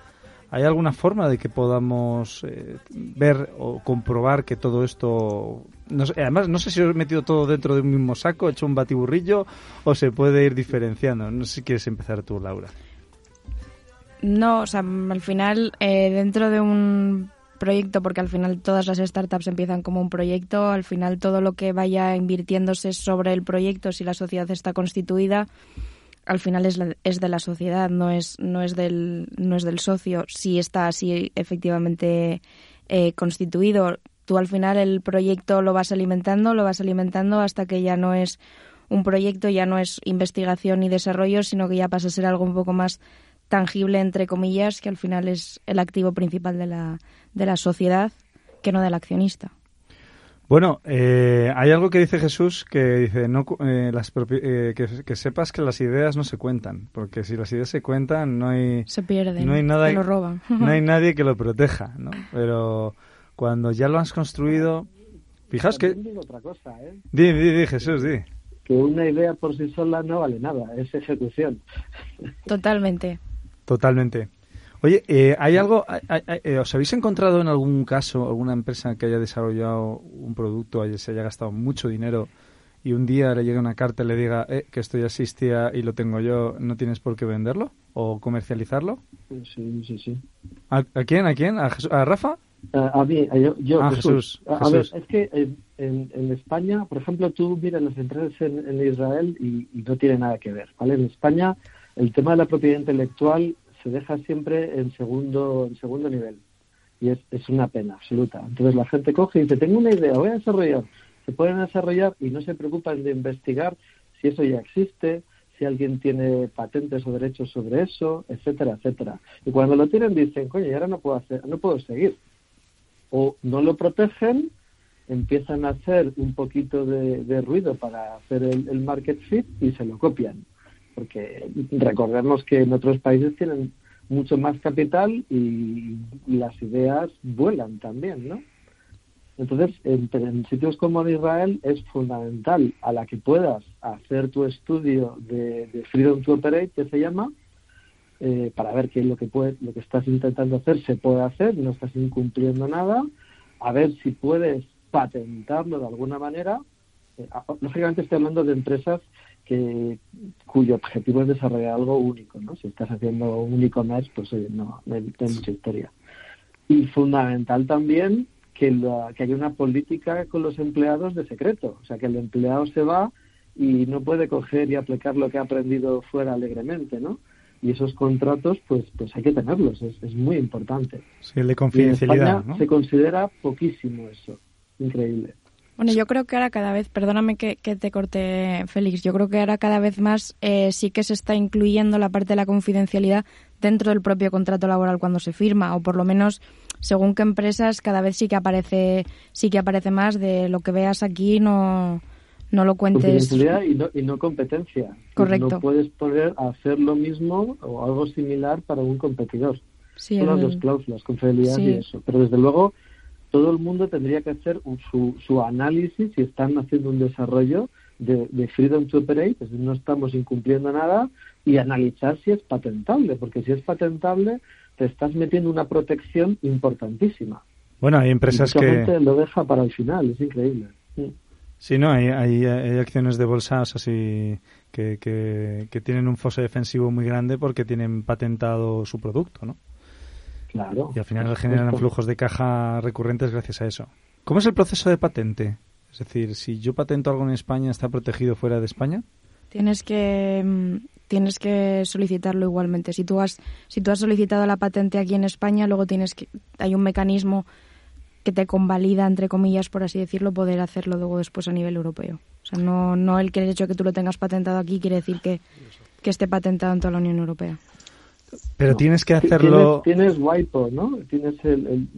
¿Hay alguna forma de que podamos eh, ver o comprobar que todo esto... No además, no sé si he metido todo dentro de un mismo saco, he hecho un batiburrillo o se puede ir diferenciando. No sé si quieres empezar tú, Laura. No, o sea, al final, eh, dentro de un proyecto, porque al final todas las startups empiezan como un proyecto, al final todo lo que vaya invirtiéndose sobre el proyecto, si la sociedad está constituida, al final es, es de la sociedad, no es, no, es del, no es del socio, si está así efectivamente eh, constituido. Tú al final el proyecto lo vas alimentando, lo vas alimentando hasta que ya no es un proyecto ya no es investigación y desarrollo, sino que ya pasa a ser algo un poco más tangible, entre comillas, que al final es el activo principal de la, de la sociedad, que no del accionista. Bueno, eh, hay algo que dice Jesús que dice no, eh, las eh, que, sepas que las ideas no se cuentan, porque si las ideas se cuentan no hay se pierden, no hay nada, lo roban. no hay [LAUGHS] nadie que lo proteja, ¿no? Pero cuando ya lo has construido, fijaos que digo otra cosa, ¿eh? Di, di, di, Jesús, di. Que una idea por sí sola no vale nada, es ejecución. Totalmente. Totalmente. Oye, eh, ¿hay algo, eh, os habéis encontrado en algún caso alguna empresa que haya desarrollado un producto, se haya gastado mucho dinero y un día le llegue una carta y le diga eh, que esto ya existía y lo tengo yo, no tienes por qué venderlo o comercializarlo? Sí, sí, sí. ¿A, quién? ¿A quién? ¿A, Rafa? a mí, yo, yo ah, Jesús. A, ver, es que en, en, España, por ejemplo, tú miras las empresas en, Israel y, y, no tiene nada que ver, ¿vale? En España el tema de la propiedad intelectual se deja siempre en segundo, en segundo nivel. Y es, es una pena absoluta. Entonces la gente coge y dice, tengo una idea, voy a desarrollar. Se pueden desarrollar y no se preocupan de investigar si eso ya existe, si alguien tiene patentes o derechos sobre eso, etcétera, etcétera. Y cuando lo tienen dicen, coño, y ahora no puedo hacer, no puedo seguir. O no lo protegen, empiezan a hacer un poquito de, ruido para hacer el market fit y se lo copian porque recordemos que en otros países tienen mucho más capital y las ideas vuelan también, ¿no? Entonces, en, sitios como en Israel es fundamental a la que puedas hacer tu estudio de, Freedom to Operate, que se llama, eh, para ver qué es lo que, puede, lo que estás intentando hacer se puede hacer, no estás incumpliendo nada, a ver si puedes patentarlo de alguna manera. Eh, lógicamente estoy hablando de empresas que, cuyo objetivo es desarrollar algo único, ¿no? Si estás haciendo un e-commerce, pues no, no hay, mucha historia. Y fundamental también que, que haya una política con los empleados de secreto, o sea, que el empleado se va y no puede coger y aplicar lo que ha aprendido fuera alegremente, ¿no? Y esos contratos, pues, pues hay que tenerlos, es, es muy importante. Sí, el de confidencialidad, se considera poquísimo eso, increíble. Bueno, yo creo que ahora cada vez, perdóname que, te corte, Félix, yo creo que ahora cada vez más eh, sí que se está incluyendo la parte de la confidencialidad dentro del propio contrato laboral cuando se firma, o por lo menos según qué empresas cada vez sí que aparece, sí que aparece más de lo que veas aquí no, no lo cuentes. Confidencialidad y no, y no competencia. Correcto. No puedes poner a hacer lo mismo o algo similar para un competidor. Sí, Son las dos cláusulas, confidencialidad y eso. Pero desde luego todo el mundo tendría que hacer su, su análisis si están haciendo un desarrollo de, Freedom to Operate, es decir, no estamos incumpliendo nada, y analizar si es patentable, porque si es patentable te estás metiendo una protección importantísima. Bueno, hay empresas que... lo deja para el final, es increíble. Sí, no, hay, hay, acciones de bolsas así que, que, que tienen un foso defensivo muy grande porque tienen patentado su producto, ¿no? Claro. Y al final generan flujos de caja recurrentes gracias a eso. ¿Cómo es el proceso de patente? Es decir, si yo patento algo en España, ¿está protegido fuera de España? Tienes que mm, tienes que solicitarlo igualmente. Si tú has si tú has solicitado la patente aquí en España, luego tienes que hay un mecanismo que te convalida entre comillas, por así decirlo, poder hacerlo luego después a nivel europeo. O sea, no no el que el hecho de que tú lo tengas patentado aquí quiere decir que que esté patentado en toda la Unión Europea. Pero tienes que hacerlo. Tienes, WIPO, ¿no? Tienes el,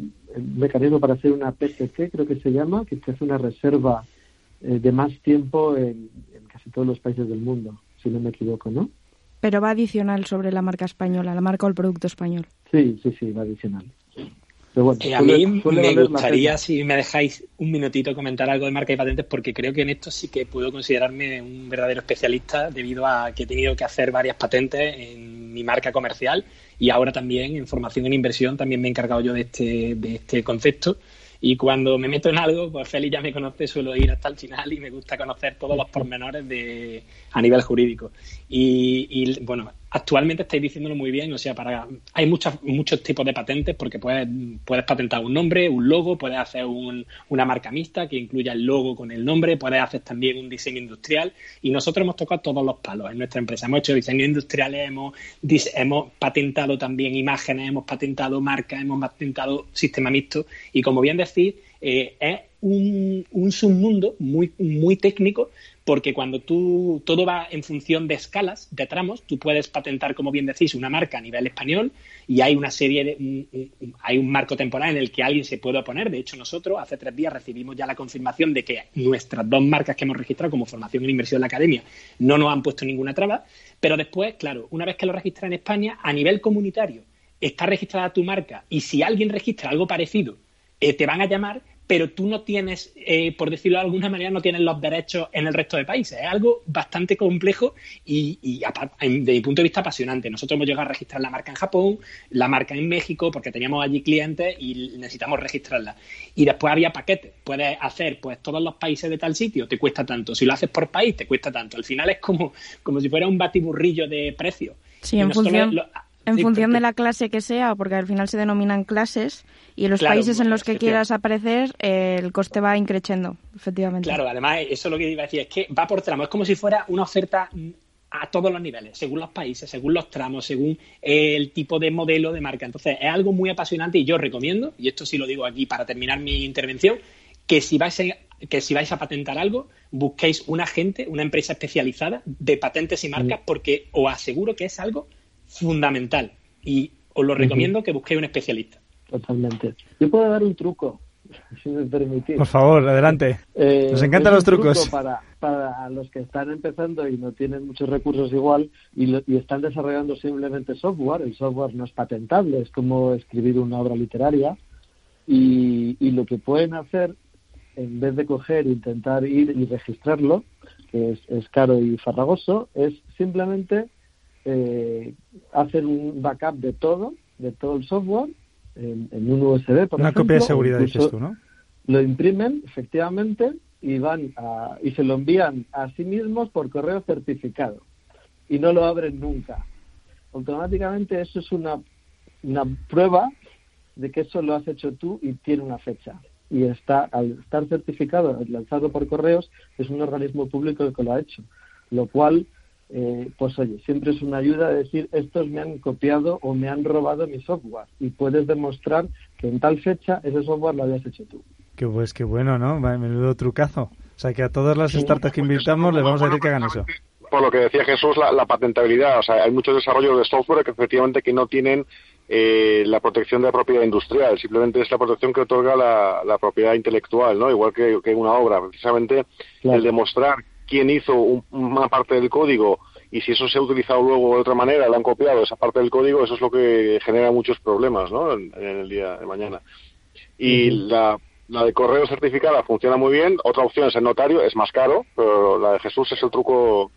mecanismo para hacer una PSC, creo que se llama, que te hace una reserva eh, de más tiempo en, casi todos los países del mundo, si no me equivoco, ¿no? Pero va adicional sobre la marca española, la marca o el producto español. Sí, sí, sí, va adicional. Eh, a mí me gustaría, si me dejáis un minutito, comentar algo de marca y patentes, porque creo que en esto sí que puedo considerarme un verdadero especialista debido a que he tenido que hacer varias patentes en mi marca comercial y ahora también en formación en inversión también me he encargado yo de este, de este concepto. Y cuando me meto en algo, pues Félix ya me conoce, suelo ir hasta el final y me gusta conocer todos los pormenores de, a nivel jurídico. Y, y bueno, actualmente estáis diciéndolo muy bien, o sea, para hay muchos muchos tipos de patentes porque puedes, puedes patentar un nombre, un logo, puedes hacer una marca mixta que incluya el logo con el nombre, puedes hacer también un diseño industrial y nosotros hemos tocado todos los palos en nuestra empresa. Hemos hecho diseños industriales, hemos, hemos patentado también imágenes, hemos patentado marcas, hemos patentado sistema mixto y como bien decís, eh, es un, un submundo muy, muy técnico porque cuando tú todo va en función de escalas, de tramos, tú puedes patentar, como bien decís, una marca a nivel español y hay una serie de hay un marco temporal en el que alguien se puede oponer. De hecho, nosotros hace tres días recibimos ya la confirmación de que nuestras dos marcas que hemos registrado como formación en inversión en la academia no nos han puesto ninguna traba. Pero después, claro, una vez que lo registras en España, a nivel comunitario, está registrada tu marca y si alguien registra algo parecido, eh, te van a llamar pero tú no tienes, eh, por decirlo de alguna manera, no tienes los derechos en el resto de países. Es algo bastante complejo y, y desde mi punto de vista apasionante. Nosotros hemos llegado a registrar la marca en Japón, la marca en México, porque teníamos allí clientes y necesitamos registrarla. Y después había paquetes. Puedes hacer pues todos los países de tal sitio, te cuesta tanto. Si lo haces por país, te cuesta tanto. Al final es como, como si fuera un batiburrillo de precios. Sí, en función... En función de la clase que sea, porque al final se denominan clases, y en los países en los que quieras aparecer, eh, el coste va increciendo, efectivamente. Claro, además, eso es lo que iba a decir, es que va por tramo, es como si fuera una oferta a todos los niveles, según los países, según los tramos, según el tipo de modelo de marca. Entonces, es algo muy apasionante y yo recomiendo, y esto sí lo digo aquí para terminar mi intervención, que si vais a, que si vais a patentar algo, busquéis un agente, una empresa especializada de patentes y marcas, mm. porque os aseguro que es algo fundamental y os lo recomiendo que busquéis un especialista. Totalmente. Yo puedo dar un truco, [LAUGHS] si me permitís. Por favor, adelante. Eh, Nos encantan los trucos. para, para los que están empezando y no tienen muchos recursos igual y, y están desarrollando simplemente software. El software no es patentable, es como escribir una obra literaria. Y, y lo que pueden hacer, en vez de coger e intentar ir y registrarlo, que es, es caro y farragoso, es simplemente eh, hacer un backup de todo, de todo el software, en, un USB, por Una copia de seguridad, dices tú, ¿no? Lo imprimen, efectivamente, y van a, y se lo envían a sí mismos por correo certificado. Y no lo abren nunca. Automáticamente eso es una, una prueba de que eso lo has hecho tú y tiene una fecha. Y está, al estar certificado, lanzado por correos, es un organismo público el que lo ha hecho. Lo cual eh, pues oye, siempre es una ayuda decir, estos me han copiado o me han robado mi software y puedes demostrar que en tal fecha ese software lo habías hecho tú. Que pues qué bueno, ¿no? Menudo trucazo. O sea, que a todas las startups que invitamos les vamos a decir que hagan eso. Por lo que decía Jesús, la, patentabilidad. O sea, hay muchos desarrollos de software que efectivamente que no tienen eh, la protección de la propiedad industrial, simplemente es la protección que otorga la, propiedad intelectual, ¿no? Igual que, que una obra. Precisamente el demostrar quién hizo una parte del código y si eso se ha utilizado luego de otra manera, lo han copiado esa parte del código, eso es lo que genera muchos problemas ¿no? en, el día de mañana. Y la, la de correo certificada funciona muy bien, otra opción es el notario, es más caro, pero la de Jesús es el truco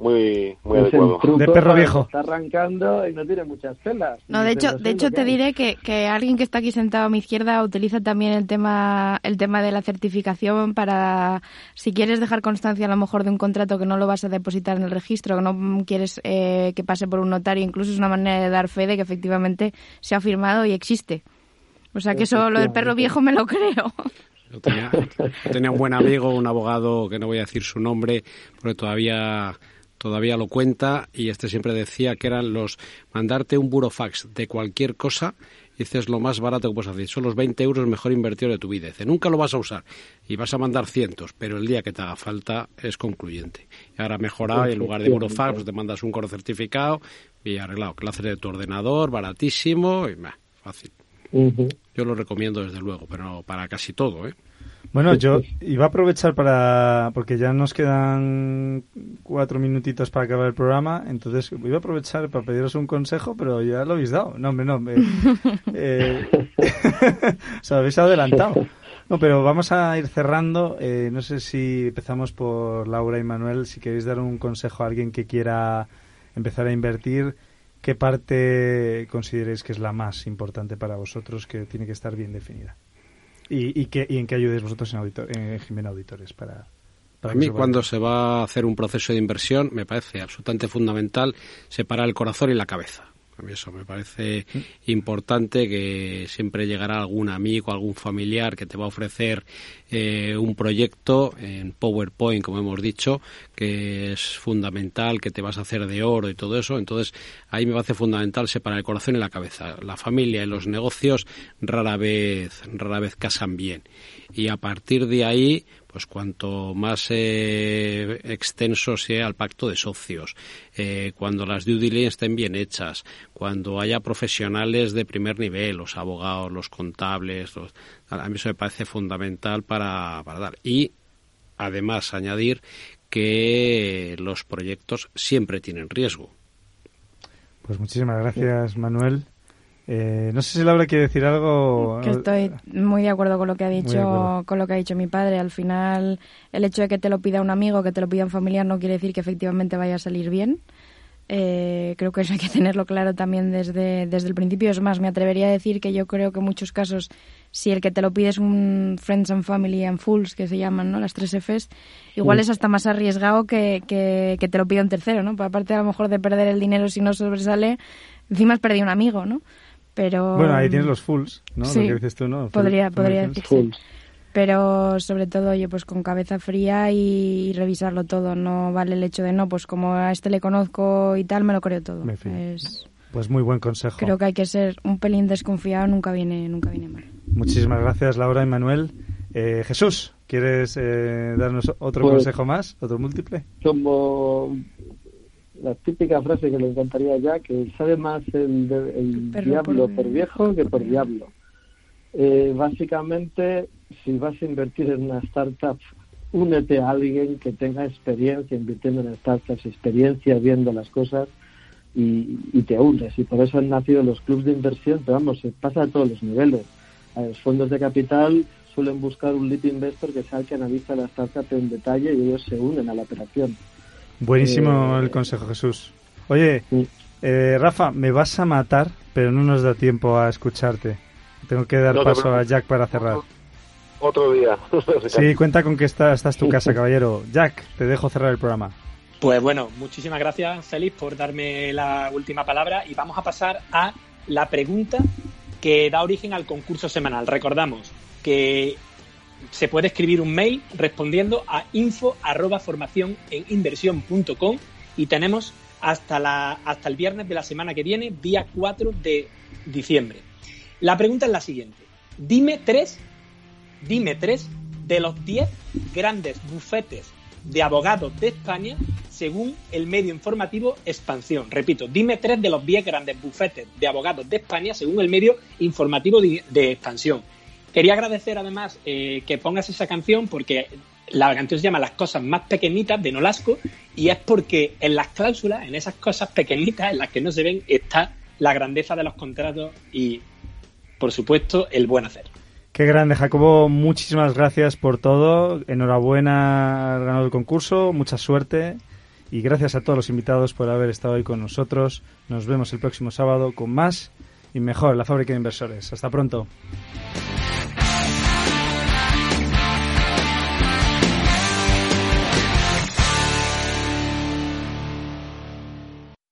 muy, muy adecuado. De perro viejo. Está arrancando y no tiene muchas pelas. No, de hecho, de hecho te diré que, que alguien que está aquí sentado a mi izquierda utiliza también el tema, el tema de la certificación para, si quieres dejar constancia a lo mejor de un contrato que no lo vas a depositar en el registro, que no quieres eh, que pase por un notario, incluso es una manera de dar fe de que efectivamente se ha firmado y existe. O sea que eso, lo del perro viejo me lo creo. tenía, tenía un buen amigo, un abogado, que no voy a decir su nombre, porque todavía todavía lo cuenta y este siempre decía que eran los mandarte un burofax de cualquier cosa dices lo más barato que puedes hacer. Son los 20 euros mejor invertido de tu vida. Dice, nunca lo vas a usar y vas a mandar cientos, pero el día que te haga falta es concluyente. Y ahora mejorado en lugar de burofax pues te mandas un correo certificado y arreglado. Que lo haces de tu ordenador, baratísimo y más fácil. Yo lo recomiendo desde luego, pero para casi todo, ¿eh? Bueno, yo iba a aprovechar para, porque ya nos quedan cuatro minutitos para acabar el programa, entonces iba a aprovechar para pediros un consejo, pero ya lo habéis dado. No, hombre, no. [LAUGHS] eh, [LAUGHS] os habéis adelantado. No, pero vamos a ir cerrando. Eh, no sé si empezamos por Laura y Manuel, si queréis dar un consejo a alguien que quiera empezar a invertir, ¿qué parte consideréis que es la más importante para vosotros que tiene que estar bien definida? ¿Y, y, y en qué ayudéis vosotros en, auditor, en Jimena Auditores para, para mí, cuando se va a hacer un proceso de inversión, me parece absolutamente fundamental separar el corazón y la cabeza. A mí eso me parece importante que siempre llegará algún amigo, algún familiar que te va a ofrecer eh, un proyecto en PowerPoint, como hemos dicho, que es fundamental, que te vas a hacer de oro y todo eso. Entonces, ahí me parece fundamental separar el corazón y la cabeza. La familia y los negocios rara vez, rara vez casan bien. Y a partir de ahí, pues cuanto más eh, extenso sea el pacto de socios, eh, cuando las due diligence estén bien hechas, cuando haya profesionales de primer nivel, los abogados, los contables, a mí eso me parece fundamental para, para dar. Y además añadir que los proyectos siempre tienen riesgo. Pues muchísimas gracias, Manuel. Eh, no sé si Laura quiere decir algo. Que estoy muy de acuerdo con lo que ha dicho, con lo que ha dicho mi padre. Al final, el hecho de que te lo pida un amigo, que te lo pida un familiar, no quiere decir que efectivamente vaya a salir bien. Eh, creo que eso hay que tenerlo claro también desde, desde el principio. Es más, me atrevería a decir que yo creo que en muchos casos, si el que te lo pide es un Friends and Family and Fools, que se llaman, ¿no? Las tres Fs, igual es hasta más arriesgado que, que, que, te lo pida un tercero, ¿no? Aparte, a lo mejor de perder el dinero si no sobresale, encima has perdido un amigo, ¿no? Pero... Bueno, ahí tienes los fulls, ¿no? Sí, Lo que dices tú, ¿no? Podría, podría decirse. Pero sobre todo, oye, pues con cabeza fría y, revisarlo todo. No vale el hecho de, no, pues como a este le conozco y tal, me lo creo todo. Es... Pues muy buen consejo. Creo que hay que ser un pelín desconfiado, nunca viene, nunca viene mal. Muchísimas gracias, Laura y Manuel. Eh, Jesús, ¿quieres eh, darnos otro pues, consejo más, otro múltiple? Como la típica frase que le encantaría ya, que sabe más el, el diablo por, por, viejo que por diablo. Eh, básicamente, si vas a invertir en una startup, únete a alguien que tenga experiencia invirtiendo en startups, experiencia viendo las cosas y, y te unes. Y por eso han nacido los clubes de inversión, pero vamos, se pasa a todos los niveles. A los fondos de capital suelen buscar un lead investor que sea el que analiza la startup en detalle y ellos se unen a la operación. Buenísimo eh, el consejo, Jesús. Oye, eh, Rafa, me vas a matar, pero no nos da tiempo a escucharte. Tengo que dar paso a Jack para cerrar. Otro día. [LAUGHS] sí, cuenta con que esta, esta es tu casa, caballero. Jack, te dejo cerrar el programa. Pues bueno, muchísimas gracias, Félix, por darme la última palabra y vamos a pasar a la pregunta que da origen al concurso semanal. Recordamos que se puede escribir un mail respondiendo a info arroba formación en inversión.com y tenemos hasta, la, hasta el viernes de la semana que viene, día 4 de diciembre. La pregunta es la siguiente. Dime tres, dime tres de los 10 grandes bufetes de abogados de España según el medio informativo Expansión. Repito, dime tres de los 10 grandes bufetes de abogados de España según el medio informativo de, de Expansión. Quería agradecer además eh, que pongas esa canción porque la canción se llama Las cosas más pequeñitas de Nolasco y es porque en las cláusulas, en esas cosas pequeñitas en las que no se ven, está la grandeza de los contratos y, por supuesto, el buen hacer. Qué grande, Jacobo. Muchísimas gracias por todo. Enhorabuena al ganador del concurso. Mucha suerte. Y gracias a todos los invitados por haber estado hoy con nosotros. Nos vemos el próximo sábado con más y mejor la fábrica de inversores. Hasta pronto.